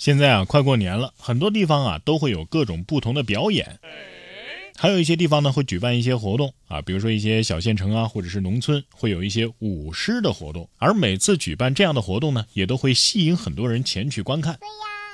现在啊，快过年了，很多地方啊都会有各种不同的表演，还有一些地方呢会举办一些活动啊，比如说一些小县城啊，或者是农村会有一些舞狮的活动，而每次举办这样的活动呢，也都会吸引很多人前去观看。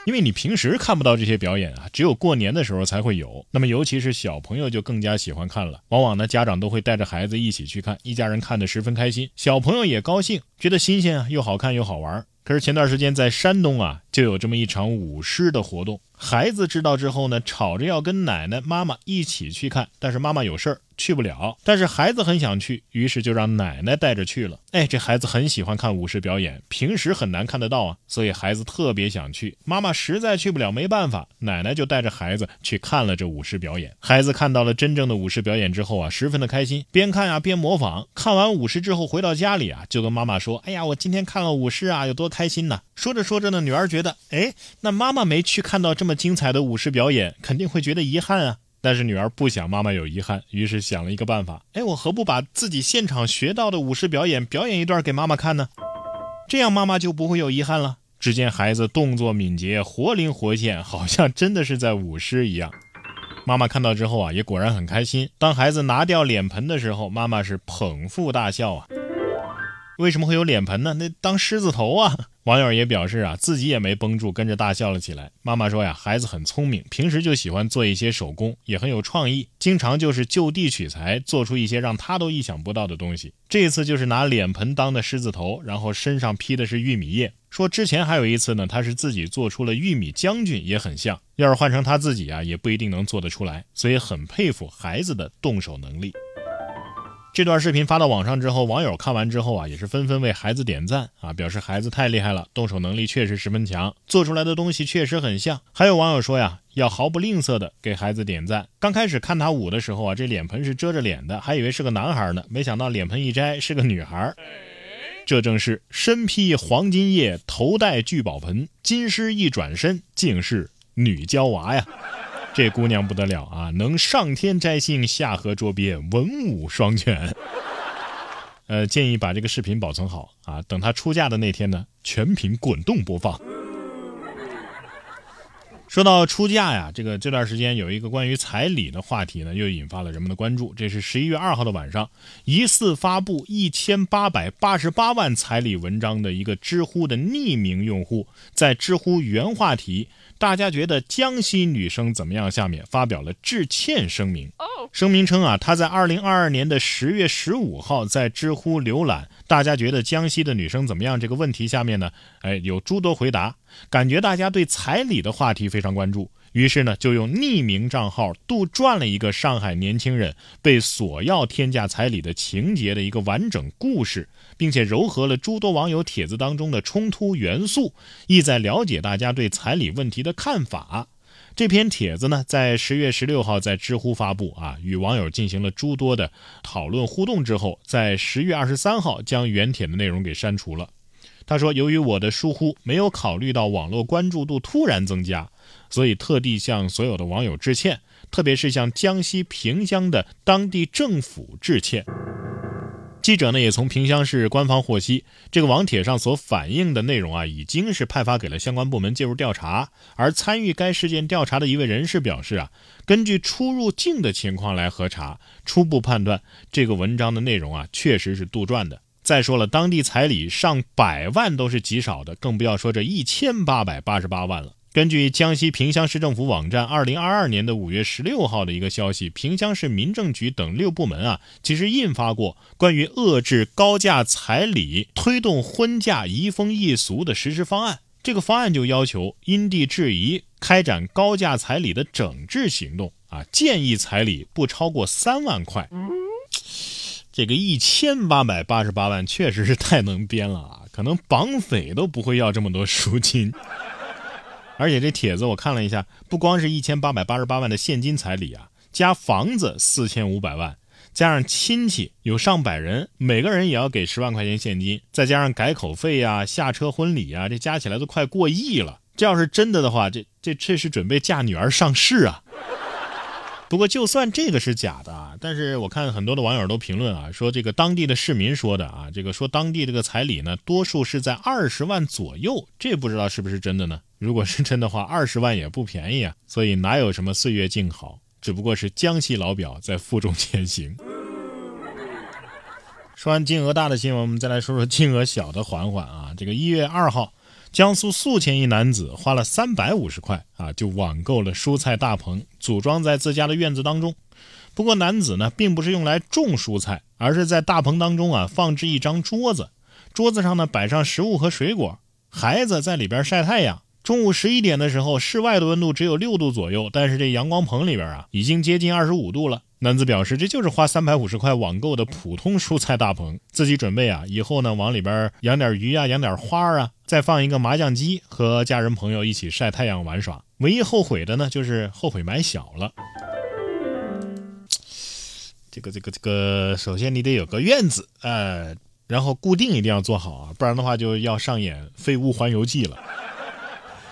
因为你平时看不到这些表演啊，只有过年的时候才会有。那么尤其是小朋友就更加喜欢看了，往往呢家长都会带着孩子一起去看，一家人看得十分开心，小朋友也高兴，觉得新鲜啊，又好看又好玩。可是前段时间在山东啊，就有这么一场舞狮的活动。孩子知道之后呢，吵着要跟奶奶、妈妈一起去看，但是妈妈有事儿去不了。但是孩子很想去，于是就让奶奶带着去了。哎，这孩子很喜欢看舞狮表演，平时很难看得到啊，所以孩子特别想去。妈妈实在去不了，没办法，奶奶就带着孩子去看了这舞狮表演。孩子看到了真正的舞狮表演之后啊，十分的开心，边看啊边模仿。看完舞狮之后回到家里啊，就跟妈妈说：“哎呀，我今天看了舞狮啊，有多开心呢！”说着说着呢，女儿觉得，哎，那妈妈没去看到这么精彩的舞狮表演，肯定会觉得遗憾啊。但是女儿不想妈妈有遗憾，于是想了一个办法，哎，我何不把自己现场学到的舞狮表演表演一段给妈妈看呢？这样妈妈就不会有遗憾了。只见孩子动作敏捷，活灵活现，好像真的是在舞狮一样。妈妈看到之后啊，也果然很开心。当孩子拿掉脸盆的时候，妈妈是捧腹大笑啊。为什么会有脸盆呢？那当狮子头啊！网友也表示啊，自己也没绷住，跟着大笑了起来。妈妈说呀，孩子很聪明，平时就喜欢做一些手工，也很有创意，经常就是就地取材，做出一些让他都意想不到的东西。这次就是拿脸盆当的狮子头，然后身上披的是玉米叶。说之前还有一次呢，他是自己做出了玉米将军，也很像。要是换成他自己啊，也不一定能做得出来。所以很佩服孩子的动手能力。这段视频发到网上之后，网友看完之后啊，也是纷纷为孩子点赞啊，表示孩子太厉害了，动手能力确实十分强，做出来的东西确实很像。还有网友说呀，要毫不吝啬的给孩子点赞。刚开始看他舞的时候啊，这脸盆是遮着脸的，还以为是个男孩呢，没想到脸盆一摘是个女孩。这正是身披黄金叶，头戴聚宝盆，金狮一转身，竟是女娇娃呀。这姑娘不得了啊，能上天摘星，下河捉鳖，文武双全。呃，建议把这个视频保存好啊，等她出嫁的那天呢，全屏滚动播放。说到出嫁呀，这个这段时间有一个关于彩礼的话题呢，又引发了人们的关注。这是十一月二号的晚上，疑似发布一千八百八十八万彩礼文章的一个知乎的匿名用户，在知乎原话题。大家觉得江西女生怎么样？下面发表了致歉声明。声明称啊，他在二零二二年的十月十五号在知乎浏览“大家觉得江西的女生怎么样”这个问题下面呢，哎，有诸多回答，感觉大家对彩礼的话题非常关注。于是呢，就用匿名账号杜撰了一个上海年轻人被索要天价彩礼的情节的一个完整故事，并且糅合了诸多网友帖子当中的冲突元素，意在了解大家对彩礼问题的看法。这篇帖子呢，在十月十六号在知乎发布啊，与网友进行了诸多的讨论互动之后，在十月二十三号将原帖的内容给删除了。他说：“由于我的疏忽，没有考虑到网络关注度突然增加。”所以特地向所有的网友致歉，特别是向江西萍乡的当地政府致歉。记者呢也从萍乡市官方获悉，这个网帖上所反映的内容啊，已经是派发给了相关部门介入调查。而参与该事件调查的一位人士表示啊，根据出入境的情况来核查，初步判断这个文章的内容啊，确实是杜撰的。再说了，当地彩礼上百万都是极少的，更不要说这一千八百八十八万了。根据江西萍乡市政府网站二零二二年的五月十六号的一个消息，萍乡市民政局等六部门啊，其实印发过关于遏制高价彩礼、推动婚嫁移风易俗的实施方案。这个方案就要求因地制宜开展高价彩礼的整治行动啊，建议彩礼不超过三万块。这个一千八百八十八万确实是太能编了啊，可能绑匪都不会要这么多赎金。而且这帖子我看了一下，不光是一千八百八十八万的现金彩礼啊，加房子四千五百万，加上亲戚有上百人，每个人也要给十万块钱现金，再加上改口费呀、下车婚礼啊，这加起来都快过亿了。这要是真的的话，这这这是准备嫁女儿上市啊！不过就算这个是假的啊，但是我看很多的网友都评论啊，说这个当地的市民说的啊，这个说当地这个彩礼呢，多数是在二十万左右，这不知道是不是真的呢？如果是真的话，二十万也不便宜啊，所以哪有什么岁月静好，只不过是江西老表在负重前行。说完金额大的新闻，我们再来说说金额小的缓缓啊。这个一月二号，江苏宿迁一男子花了三百五十块啊，就网购了蔬菜大棚，组装在自家的院子当中。不过男子呢，并不是用来种蔬菜，而是在大棚当中啊放置一张桌子，桌子上呢摆上食物和水果，孩子在里边晒太阳。中午十一点的时候，室外的温度只有六度左右，但是这阳光棚里边啊，已经接近二十五度了。男子表示，这就是花三百五十块网购的普通蔬菜大棚，自己准备啊，以后呢往里边养点鱼啊，养点花啊，再放一个麻将机，和家人朋友一起晒太阳玩耍。唯一后悔的呢，就是后悔买小了。这个这个这个，首先你得有个院子，呃，然后固定一定要做好啊，不然的话就要上演废物环游记了。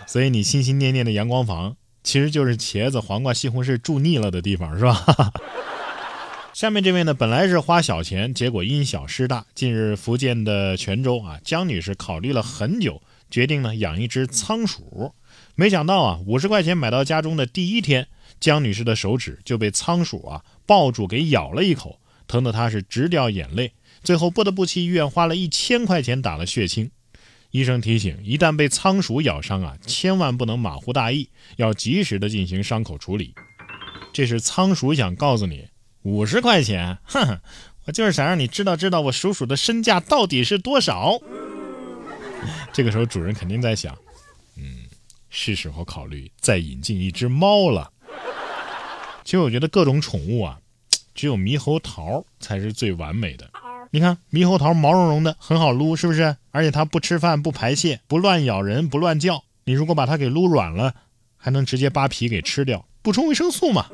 所以你心心念念的阳光房，其实就是茄子、黄瓜、西红柿住腻了的地方，是吧？下面这位呢，本来是花小钱，结果因小失大。近日，福建的泉州啊，江女士考虑了很久，决定呢养一只仓鼠。没想到啊，五十块钱买到家中的第一天，江女士的手指就被仓鼠啊抱住给咬了一口，疼得她是直掉眼泪，最后不得不去医院花了一千块钱打了血清。医生提醒：一旦被仓鼠咬伤啊，千万不能马虎大意，要及时的进行伤口处理。这是仓鼠想告诉你，五十块钱，哼，我就是想让你知道知道我鼠鼠的身价到底是多少。这个时候主人肯定在想，嗯，是时候考虑再引进一只猫了。其实我觉得各种宠物啊，只有猕猴桃才是最完美的。你看猕猴桃毛茸茸的，很好撸，是不是？而且它不吃饭、不排泄、不乱咬人、不乱叫。你如果把它给撸软了，还能直接扒皮给吃掉，补充维生素嘛。